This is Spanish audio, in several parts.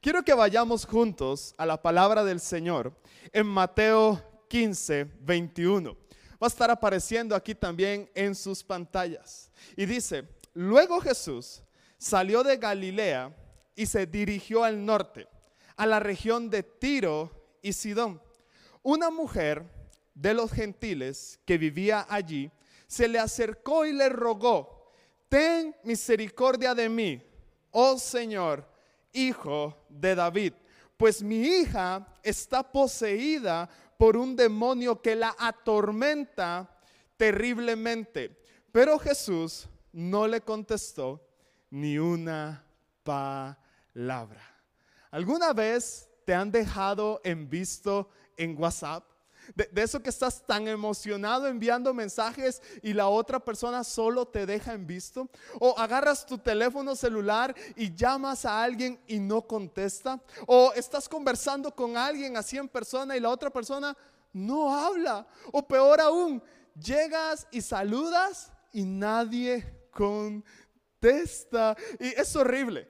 Quiero que vayamos juntos a la palabra del Señor en Mateo 15, 21. Va a estar apareciendo aquí también en sus pantallas. Y dice, luego Jesús salió de Galilea y se dirigió al norte, a la región de Tiro y Sidón. Una mujer de los gentiles que vivía allí se le acercó y le rogó, ten misericordia de mí, oh Señor, hijo de David, pues mi hija está poseída por un demonio que la atormenta terriblemente. Pero Jesús no le contestó ni una palabra. ¿Alguna vez te han dejado en visto en WhatsApp? De, eso que estás tan emocionado enviando mensajes y la otra persona solo te deja en visto. O agarras tu teléfono celular y llamas a alguien y no contesta. O estás conversando con alguien así en persona y la otra persona no habla. O peor aún, llegas y saludas y nadie contesta. Y es horrible.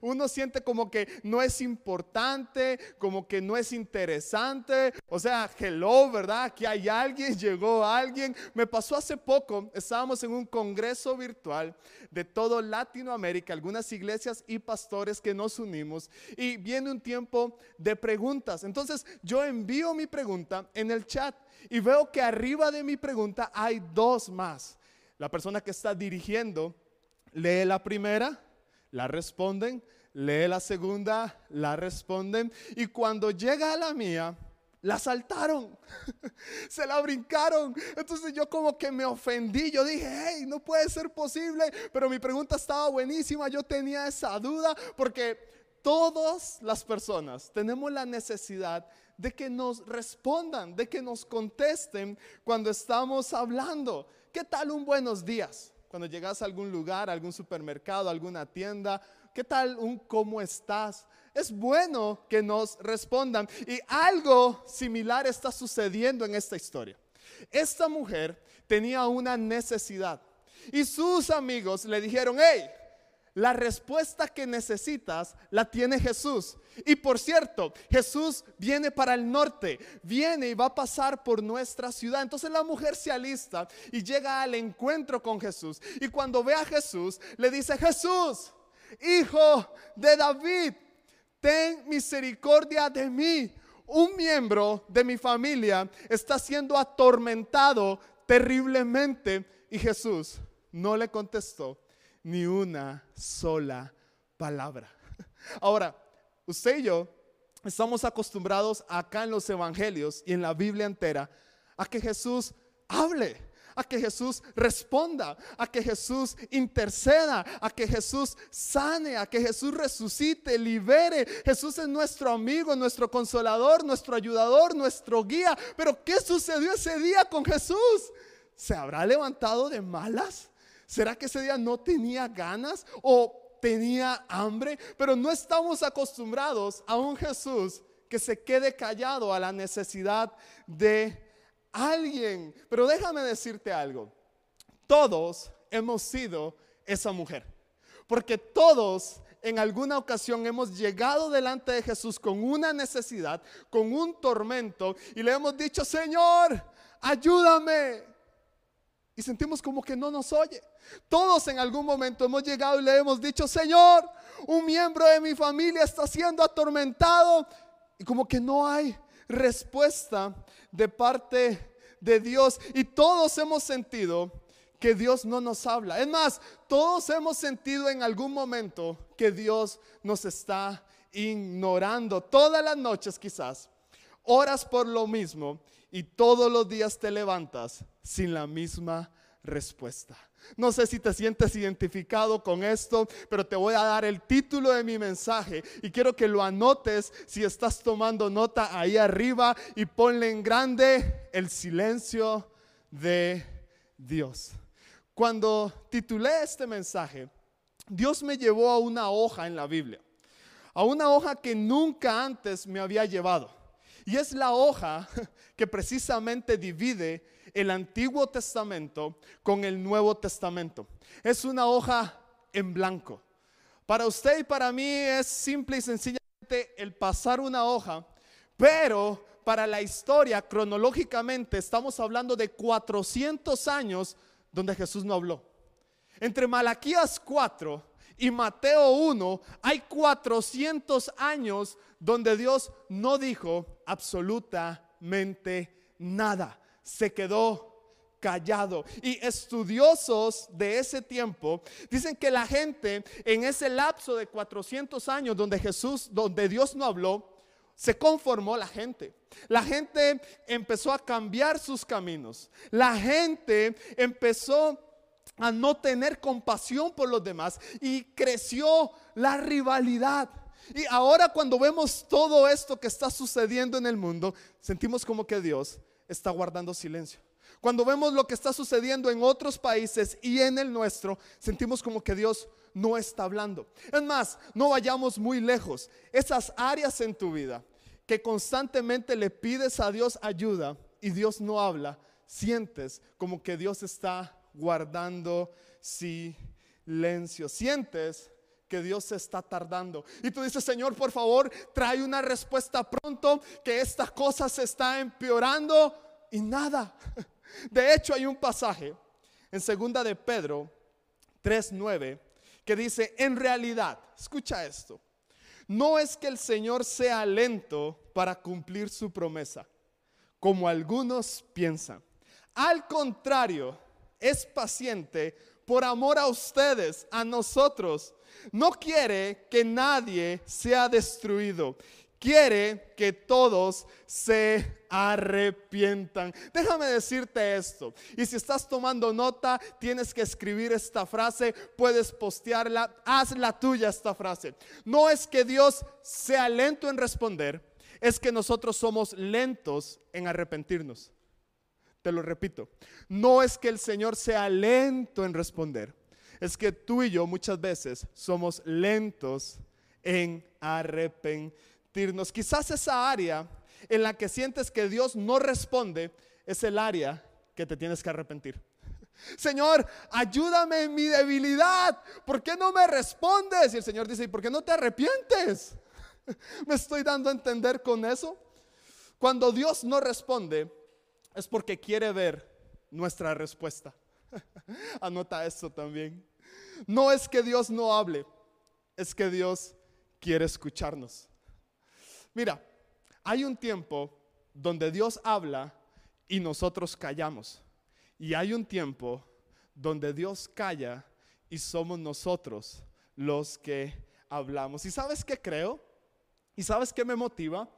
Uno siente como que no es importante, como que no es interesante. O sea, hello, ¿verdad? Aquí hay alguien, llegó alguien. Me pasó hace poco, estábamos en un congreso virtual de todo Latinoamérica, algunas iglesias y pastores que nos unimos y viene un tiempo de preguntas. Entonces yo envío mi pregunta en el chat y veo que arriba de mi pregunta hay dos más. La persona que está dirigiendo lee la primera la responden, lee la segunda, la responden y cuando llega a la mía, la saltaron, se la brincaron. Entonces yo como que me ofendí, yo dije, hey, no puede ser posible, pero mi pregunta estaba buenísima, yo tenía esa duda porque todas las personas tenemos la necesidad de que nos respondan, de que nos contesten cuando estamos hablando. ¿Qué tal un buenos días? Cuando llegas a algún lugar, algún supermercado, alguna tienda, ¿qué tal un cómo estás? Es bueno que nos respondan. Y algo similar está sucediendo en esta historia. Esta mujer tenía una necesidad y sus amigos le dijeron, hey, la respuesta que necesitas la tiene Jesús. Y por cierto, Jesús viene para el norte, viene y va a pasar por nuestra ciudad. Entonces la mujer se alista y llega al encuentro con Jesús. Y cuando ve a Jesús, le dice, Jesús, hijo de David, ten misericordia de mí. Un miembro de mi familia está siendo atormentado terriblemente. Y Jesús no le contestó ni una sola palabra. Ahora, usted y yo estamos acostumbrados acá en los evangelios y en la Biblia entera a que Jesús hable, a que Jesús responda, a que Jesús interceda, a que Jesús sane, a que Jesús resucite, libere. Jesús es nuestro amigo, nuestro consolador, nuestro ayudador, nuestro guía. Pero ¿qué sucedió ese día con Jesús? ¿Se habrá levantado de malas? ¿Será que ese día no tenía ganas o tenía hambre? Pero no estamos acostumbrados a un Jesús que se quede callado a la necesidad de alguien. Pero déjame decirte algo. Todos hemos sido esa mujer. Porque todos en alguna ocasión hemos llegado delante de Jesús con una necesidad, con un tormento, y le hemos dicho, Señor, ayúdame, y sentimos como que no nos oye. Todos en algún momento hemos llegado y le hemos dicho, Señor, un miembro de mi familia está siendo atormentado y como que no hay respuesta de parte de Dios. Y todos hemos sentido que Dios no nos habla. Es más, todos hemos sentido en algún momento que Dios nos está ignorando. Todas las noches quizás, horas por lo mismo y todos los días te levantas sin la misma respuesta. No sé si te sientes identificado con esto, pero te voy a dar el título de mi mensaje y quiero que lo anotes si estás tomando nota ahí arriba y ponle en grande el silencio de Dios. Cuando titulé este mensaje, Dios me llevó a una hoja en la Biblia, a una hoja que nunca antes me había llevado. Y es la hoja que precisamente divide el Antiguo Testamento con el Nuevo Testamento. Es una hoja en blanco. Para usted y para mí es simple y sencilla simplemente el pasar una hoja, pero para la historia, cronológicamente, estamos hablando de 400 años donde Jesús no habló. Entre Malaquías 4 y Mateo 1 hay 400 años donde Dios no dijo absolutamente nada. Se quedó callado. Y estudiosos de ese tiempo dicen que la gente en ese lapso de 400 años donde Jesús, donde Dios no habló, se conformó la gente. La gente empezó a cambiar sus caminos. La gente empezó a no tener compasión por los demás y creció la rivalidad. Y ahora cuando vemos todo esto que está sucediendo en el mundo, sentimos como que Dios está guardando silencio. Cuando vemos lo que está sucediendo en otros países y en el nuestro, sentimos como que Dios no está hablando. Es más, no vayamos muy lejos. Esas áreas en tu vida que constantemente le pides a Dios ayuda y Dios no habla, sientes como que Dios está guardando silencio. Sientes que Dios se está tardando. Y tú dices, Señor, por favor, trae una respuesta pronto, que esta cosa se está empeorando y nada. De hecho, hay un pasaje en segunda de Pedro 3:9 que dice, "En realidad, escucha esto. No es que el Señor sea lento para cumplir su promesa, como algunos piensan. Al contrario, es paciente por amor a ustedes, a nosotros. No quiere que nadie sea destruido, quiere que todos se arrepientan. Déjame decirte esto. Y si estás tomando nota, tienes que escribir esta frase, puedes postearla, haz la tuya esta frase. No es que Dios sea lento en responder, es que nosotros somos lentos en arrepentirnos. Te lo repito, no es que el Señor sea lento en responder, es que tú y yo muchas veces somos lentos en arrepentirnos Quizás esa área en la que sientes que Dios no responde es el área que te tienes que arrepentir. Señor, ayúdame en mi debilidad. ¿Por qué no me respondes? Y el Señor dice, ¿y por qué no te arrepientes? ¿Me estoy dando a entender con eso? Cuando Dios no responde es porque quiere ver nuestra respuesta. Anota esto también. No es que Dios no hable, es que Dios quiere escucharnos. Mira, hay un tiempo donde Dios habla y nosotros callamos. Y hay un tiempo donde Dios calla y somos nosotros los que hablamos. ¿Y sabes qué creo? ¿Y sabes qué me motiva?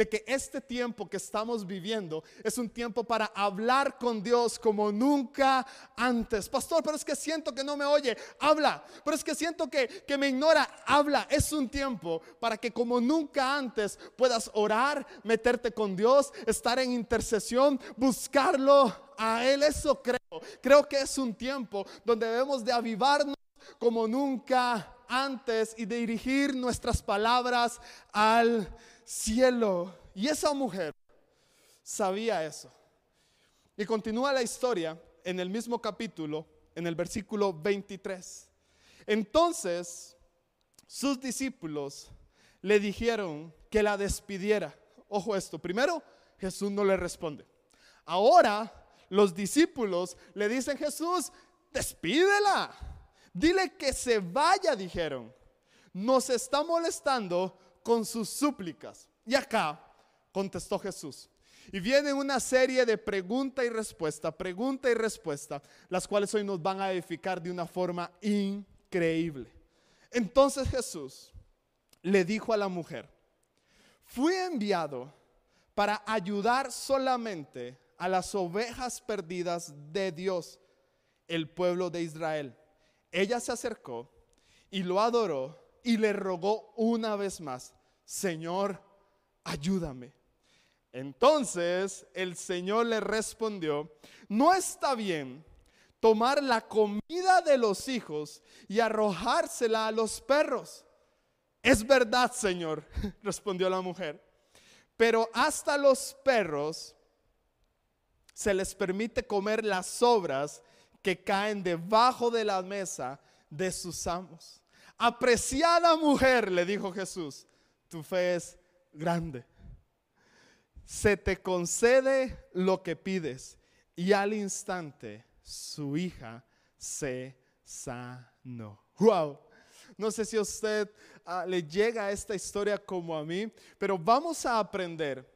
De que este tiempo que estamos viviendo es un tiempo para hablar con Dios como nunca antes. Pastor, pero es que siento que no me oye, habla. Pero es que siento que, que me ignora, habla. Es un tiempo para que como nunca antes puedas orar, meterte con Dios, estar en intercesión, buscarlo a Él. Eso creo. Creo que es un tiempo donde debemos de avivarnos como nunca antes y dirigir nuestras palabras al cielo. Y esa mujer sabía eso. Y continúa la historia en el mismo capítulo, en el versículo 23. Entonces, sus discípulos le dijeron que la despidiera. Ojo esto, primero Jesús no le responde. Ahora los discípulos le dicen, Jesús, despídela. Dile que se vaya, dijeron. Nos está molestando con sus súplicas. Y acá contestó Jesús. Y viene una serie de pregunta y respuesta, pregunta y respuesta, las cuales hoy nos van a edificar de una forma increíble. Entonces Jesús le dijo a la mujer, fui enviado para ayudar solamente a las ovejas perdidas de Dios, el pueblo de Israel. Ella se acercó y lo adoró y le rogó una vez más, Señor, ayúdame. Entonces el Señor le respondió, no está bien tomar la comida de los hijos y arrojársela a los perros. Es verdad, Señor, respondió la mujer, pero hasta los perros se les permite comer las sobras que caen debajo de la mesa de sus amos. Apreciada mujer, le dijo Jesús, tu fe es grande. Se te concede lo que pides y al instante su hija se sanó. Wow. No sé si a usted ah, le llega esta historia como a mí, pero vamos a aprender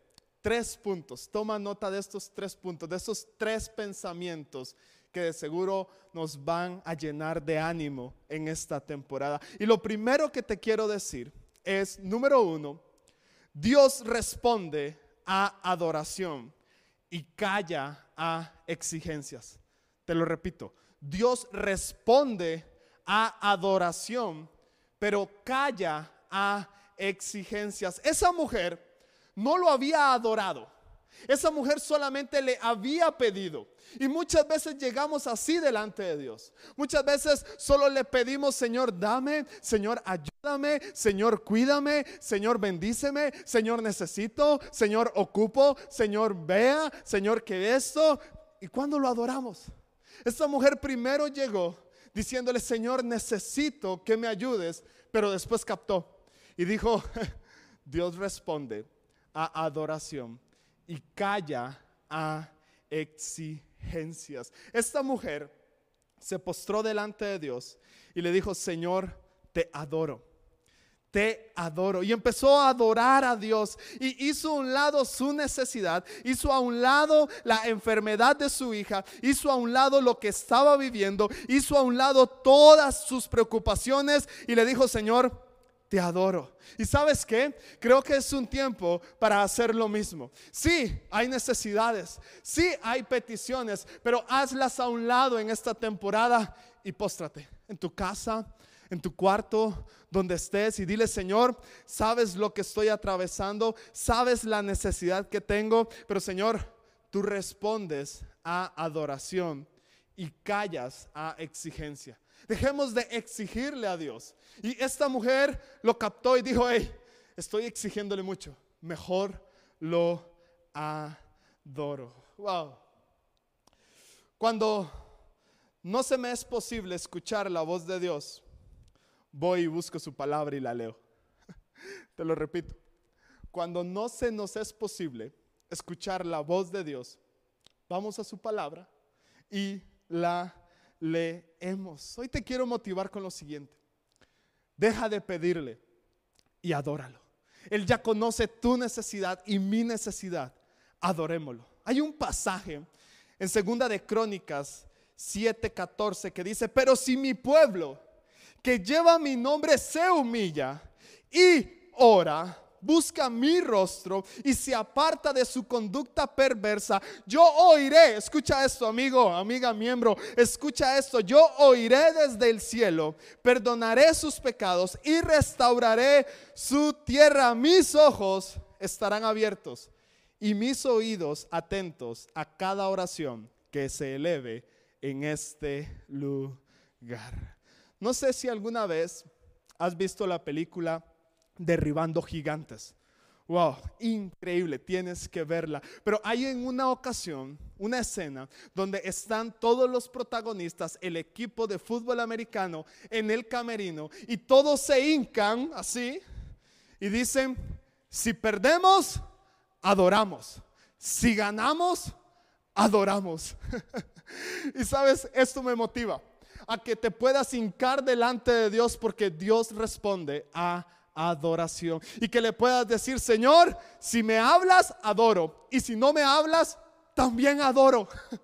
tres puntos. Toma nota de estos tres puntos, de estos tres pensamientos que de seguro nos van a llenar de ánimo en esta temporada. Y lo primero que te quiero decir es, número uno, Dios responde a adoración y calla a exigencias. Te lo repito, Dios responde a adoración, pero calla a exigencias. Esa mujer no lo había adorado. Esa mujer solamente le había pedido. Y muchas veces llegamos así delante de Dios. Muchas veces solo le pedimos, Señor, dame, Señor, ayúdame, Señor, cuídame, Señor, bendíceme, Señor, necesito, Señor, ocupo, Señor, vea, Señor, que esto. ¿Y cuando lo adoramos? Esta mujer primero llegó diciéndole, Señor, necesito que me ayudes, pero después captó y dijo, Dios responde a adoración y calla a exigencias. Esta mujer se postró delante de Dios y le dijo, Señor, te adoro te adoro. Y empezó a adorar a Dios y hizo a un lado su necesidad, hizo a un lado la enfermedad de su hija, hizo a un lado lo que estaba viviendo, hizo a un lado todas sus preocupaciones y le dijo, Señor, te adoro. ¿Y sabes qué? Creo que es un tiempo para hacer lo mismo. Sí, hay necesidades, sí hay peticiones, pero hazlas a un lado en esta temporada y póstrate en tu casa, en tu cuarto, donde estés y dile, Señor, sabes lo que estoy atravesando, sabes la necesidad que tengo, pero Señor, tú respondes a adoración y callas a exigencia. Dejemos de exigirle a Dios. Y esta mujer lo captó y dijo, hey, estoy exigiéndole mucho, mejor lo adoro. Wow. Cuando no se me es posible escuchar la voz de Dios, voy y busco su palabra y la leo. Te lo repito. Cuando no se nos es posible escuchar la voz de Dios, vamos a su palabra y la leemos. Hoy te quiero motivar con lo siguiente. Deja de pedirle y adóralo. Él ya conoce tu necesidad y mi necesidad. Adorémoslo. Hay un pasaje en Segunda de Crónicas 7:14 que dice, "Pero si mi pueblo que lleva mi nombre se humilla y ora, busca mi rostro y se aparta de su conducta perversa, yo oiré, escucha esto amigo, amiga, miembro, escucha esto, yo oiré desde el cielo, perdonaré sus pecados y restauraré su tierra. Mis ojos estarán abiertos y mis oídos atentos a cada oración que se eleve en este lugar. No sé si alguna vez has visto la película Derribando Gigantes. Wow, increíble, tienes que verla. Pero hay en una ocasión, una escena, donde están todos los protagonistas, el equipo de fútbol americano en el camerino, y todos se hincan así y dicen, si perdemos, adoramos. Si ganamos, adoramos. y sabes, esto me motiva a que te puedas hincar delante de Dios porque Dios responde a adoración. Y que le puedas decir, Señor, si me hablas, adoro. Y si no me hablas, también adoro.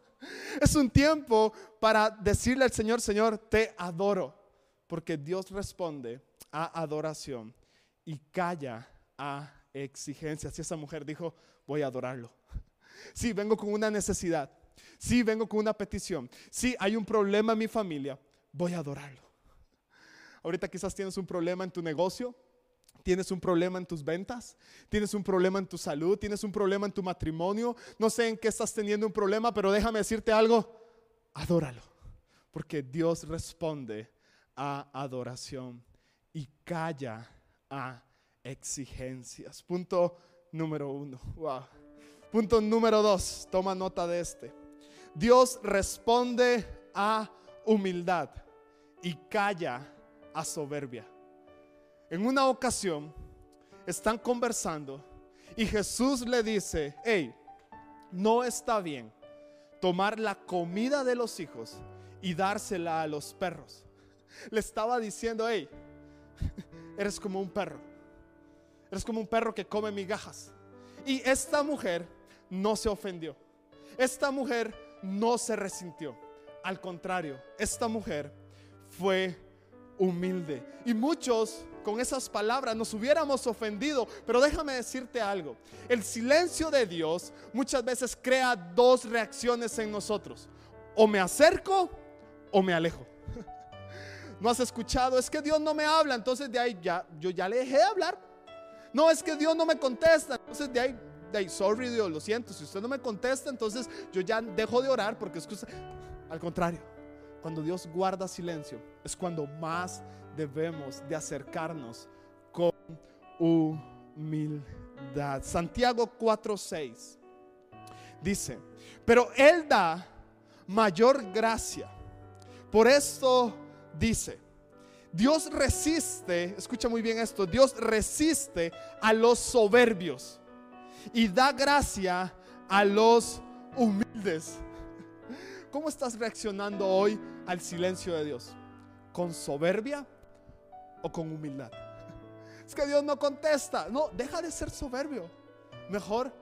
Es un tiempo para decirle al Señor, Señor, te adoro. Porque Dios responde a adoración y calla a exigencias. Y esa mujer dijo, voy a adorarlo. Sí, vengo con una necesidad. Si vengo con una petición. Si hay un problema en mi familia, voy a adorarlo. Ahorita quizás tienes un problema en tu negocio, tienes un problema en tus ventas, tienes un problema en tu salud, tienes un problema en tu matrimonio. No sé en qué estás teniendo un problema, pero déjame decirte algo. Adóralo. Porque Dios responde a adoración y calla a exigencias. Punto número uno. Punto número dos. Toma nota de este. Dios responde a humildad y calla a soberbia. En una ocasión están conversando y Jesús le dice, hey, no está bien tomar la comida de los hijos y dársela a los perros. Le estaba diciendo, hey, eres como un perro. Eres como un perro que come migajas. Y esta mujer no se ofendió. Esta mujer no se resintió. Al contrario, esta mujer fue humilde. Y muchos con esas palabras nos hubiéramos ofendido. Pero déjame decirte algo. El silencio de Dios muchas veces crea dos reacciones en nosotros. O me acerco o me alejo. ¿No has escuchado? Es que Dios no me habla. Entonces de ahí ya, yo ya le dejé de hablar. No, es que Dios no me contesta. Entonces de ahí, de ahí, sorry Dios, lo siento. Si usted no me contesta, entonces yo ya dejo de orar porque es que al contrario, cuando Dios guarda silencio, es cuando más debemos de acercarnos con humildad. Santiago 4:6 dice, pero Él da mayor gracia. Por esto dice, Dios resiste, escucha muy bien esto, Dios resiste a los soberbios y da gracia a los humildes. ¿Cómo estás reaccionando hoy al silencio de Dios? ¿Con soberbia o con humildad? Es que Dios no contesta. No, deja de ser soberbio. Mejor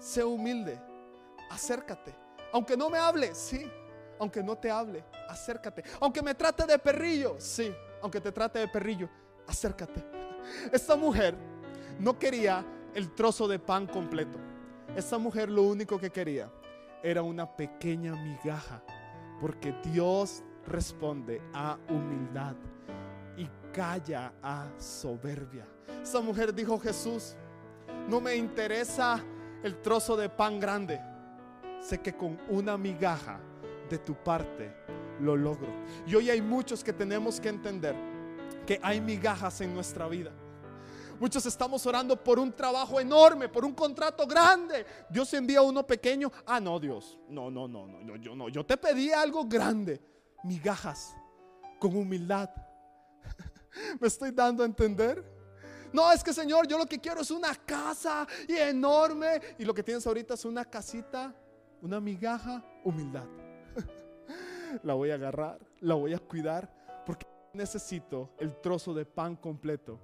sé humilde. Acércate. Aunque no me hable, sí. Aunque no te hable, acércate. Aunque me trate de perrillo, sí aunque te trate de perrillo, acércate. Esta mujer no quería el trozo de pan completo. Esta mujer lo único que quería era una pequeña migaja, porque Dios responde a humildad y calla a soberbia. Esta mujer dijo, Jesús, no me interesa el trozo de pan grande. Sé que con una migaja de tu parte lo logro. Y hoy hay muchos que tenemos que entender que hay migajas en nuestra vida. Muchos estamos orando por un trabajo enorme, por un contrato grande. Dios envía uno pequeño. Ah, no, Dios. No, no, no, no, yo no. Yo te pedí algo grande. Migajas con humildad. ¿Me estoy dando a entender? No, es que Señor, yo lo que quiero es una casa y enorme. Y lo que tienes ahorita es una casita, una migaja, humildad la voy a agarrar, la voy a cuidar, porque necesito el trozo de pan completo.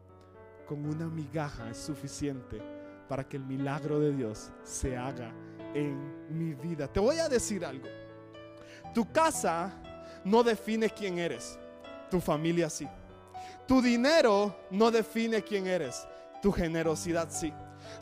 Con una migaja es suficiente para que el milagro de Dios se haga en mi vida. Te voy a decir algo. Tu casa no define quién eres, tu familia sí. Tu dinero no define quién eres, tu generosidad sí.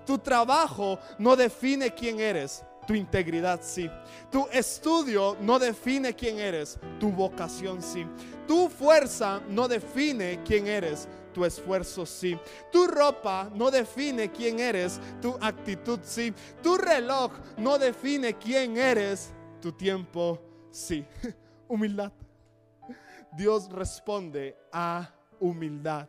Tu trabajo no define quién eres, tu integridad sí. Tu estudio no define quién eres, tu vocación sí. Tu fuerza no define quién eres, tu esfuerzo sí. Tu ropa no define quién eres, tu actitud sí. Tu reloj no define quién eres, tu tiempo sí. Humildad. Dios responde a humildad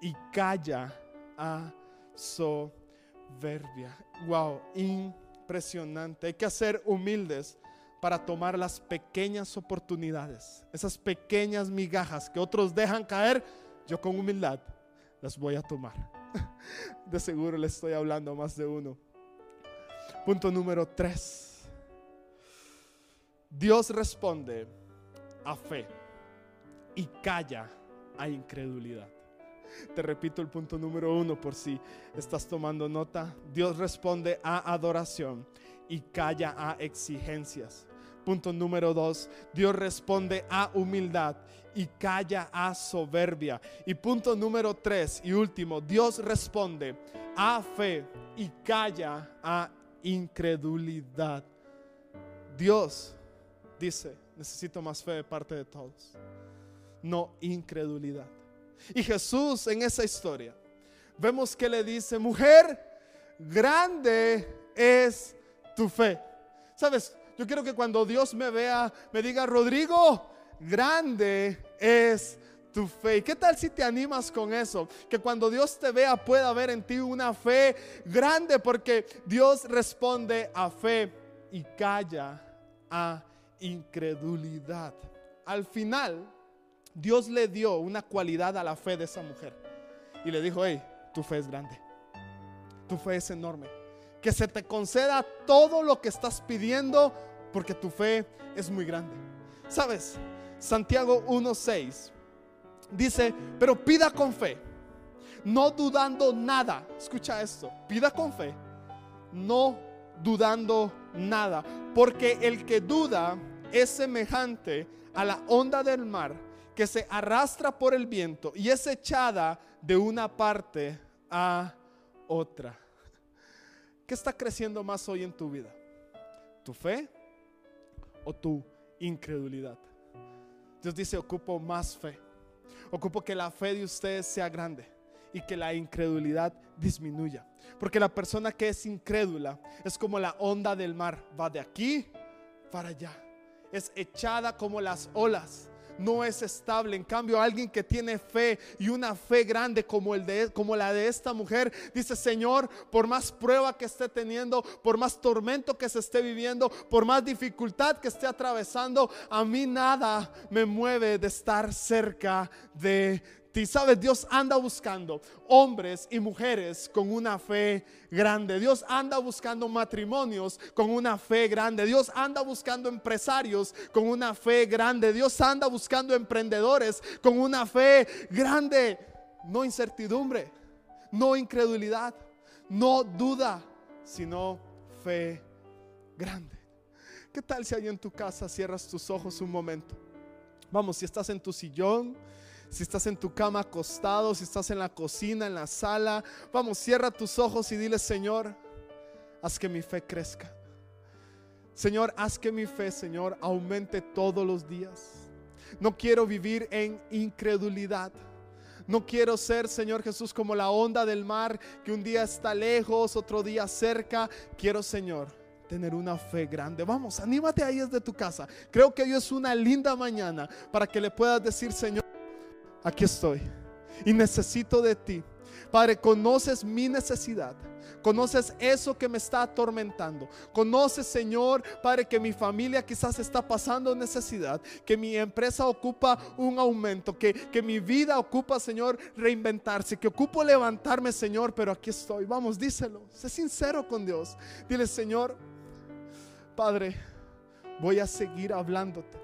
y calla a soberbia. Wow, impresionante. Hay que ser humildes para tomar las pequeñas oportunidades, esas pequeñas migajas que otros dejan caer, yo con humildad las voy a tomar. De seguro le estoy hablando a más de uno. Punto número tres. Dios responde a fe y calla a incredulidad. Te repito el punto número uno por si estás tomando nota. Dios responde a adoración y calla a exigencias. Punto número dos, Dios responde a humildad y calla a soberbia. Y punto número tres y último, Dios responde a fe y calla a incredulidad. Dios dice, necesito más fe de parte de todos, no incredulidad. Y Jesús en esa historia, vemos que le dice, mujer, grande es tu fe. Sabes, yo quiero que cuando Dios me vea, me diga, Rodrigo, grande es tu fe. qué tal si te animas con eso? Que cuando Dios te vea pueda ver en ti una fe grande porque Dios responde a fe y calla a incredulidad. Al final, Dios le dio una cualidad a la fe de esa mujer. Y le dijo, hey, tu fe es grande. tu fe es enorme. Que se te conceda todo lo que estás pidiendo porque tu fe es muy grande. ¿Sabes? Santiago 1.6 dice, pero pida con fe, no dudando nada. Escucha esto, pida con fe, no dudando nada, porque el que duda es semejante a la onda del mar que se arrastra por el viento y es echada de una parte a otra. ¿Qué está creciendo más hoy en tu vida? ¿Tu fe o tu incredulidad? Dios dice, ocupo más fe. Ocupo que la fe de ustedes sea grande y que la incredulidad disminuya. Porque la persona que es incrédula es como la onda del mar, va de aquí para allá. Es echada como las olas no es estable. En cambio, alguien que tiene fe y una fe grande como, el de, como la de esta mujer, dice, Señor, por más prueba que esté teniendo, por más tormento que se esté viviendo, por más dificultad que esté atravesando, a mí nada me mueve de estar cerca de y sabes, Dios anda buscando hombres y mujeres con una fe grande. Dios anda buscando matrimonios con una fe grande. Dios anda buscando empresarios con una fe grande. Dios anda buscando emprendedores con una fe grande. No incertidumbre, no incredulidad, no duda, sino fe grande. ¿Qué tal si ahí en tu casa cierras tus ojos un momento? Vamos, si estás en tu sillón si estás en tu cama acostado, si estás en la cocina, en la sala, vamos, cierra tus ojos y dile, Señor, haz que mi fe crezca. Señor, haz que mi fe, Señor, aumente todos los días. No quiero vivir en incredulidad. No quiero ser, Señor Jesús, como la onda del mar que un día está lejos, otro día cerca. Quiero, Señor, tener una fe grande. Vamos, anímate ahí desde tu casa. Creo que hoy es una linda mañana para que le puedas decir, Señor, aquí estoy y necesito de ti. Padre, conoces mi necesidad. Conoces eso que me está atormentando. Conoces, Señor, Padre, que mi familia quizás está pasando necesidad, que mi empresa ocupa un aumento, que, que mi vida ocupa, Señor, reinventarse, que ocupo levantarme, Señor, pero aquí estoy. Vamos, díselo. Sé sincero con Dios. Dile, Señor, Padre, voy a seguir hablándote.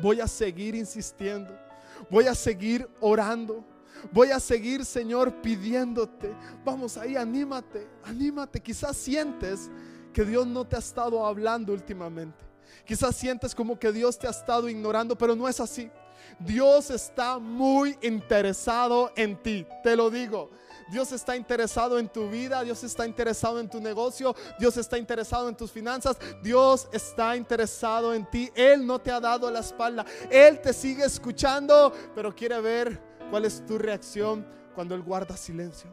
Voy a seguir insistiendo Voy a seguir orando. Voy a seguir, Señor, pidiéndote. Vamos ahí, anímate, anímate. Quizás sientes que Dios no te ha estado hablando últimamente. Quizás sientes como que Dios te ha estado ignorando, pero no es así. Dios está muy interesado en ti, te lo digo. Dios está interesado en tu vida, Dios está interesado en tu negocio, Dios está interesado en tus finanzas, Dios está interesado en ti. Él no te ha dado la espalda, Él te sigue escuchando, pero quiere ver cuál es tu reacción cuando Él guarda silencio.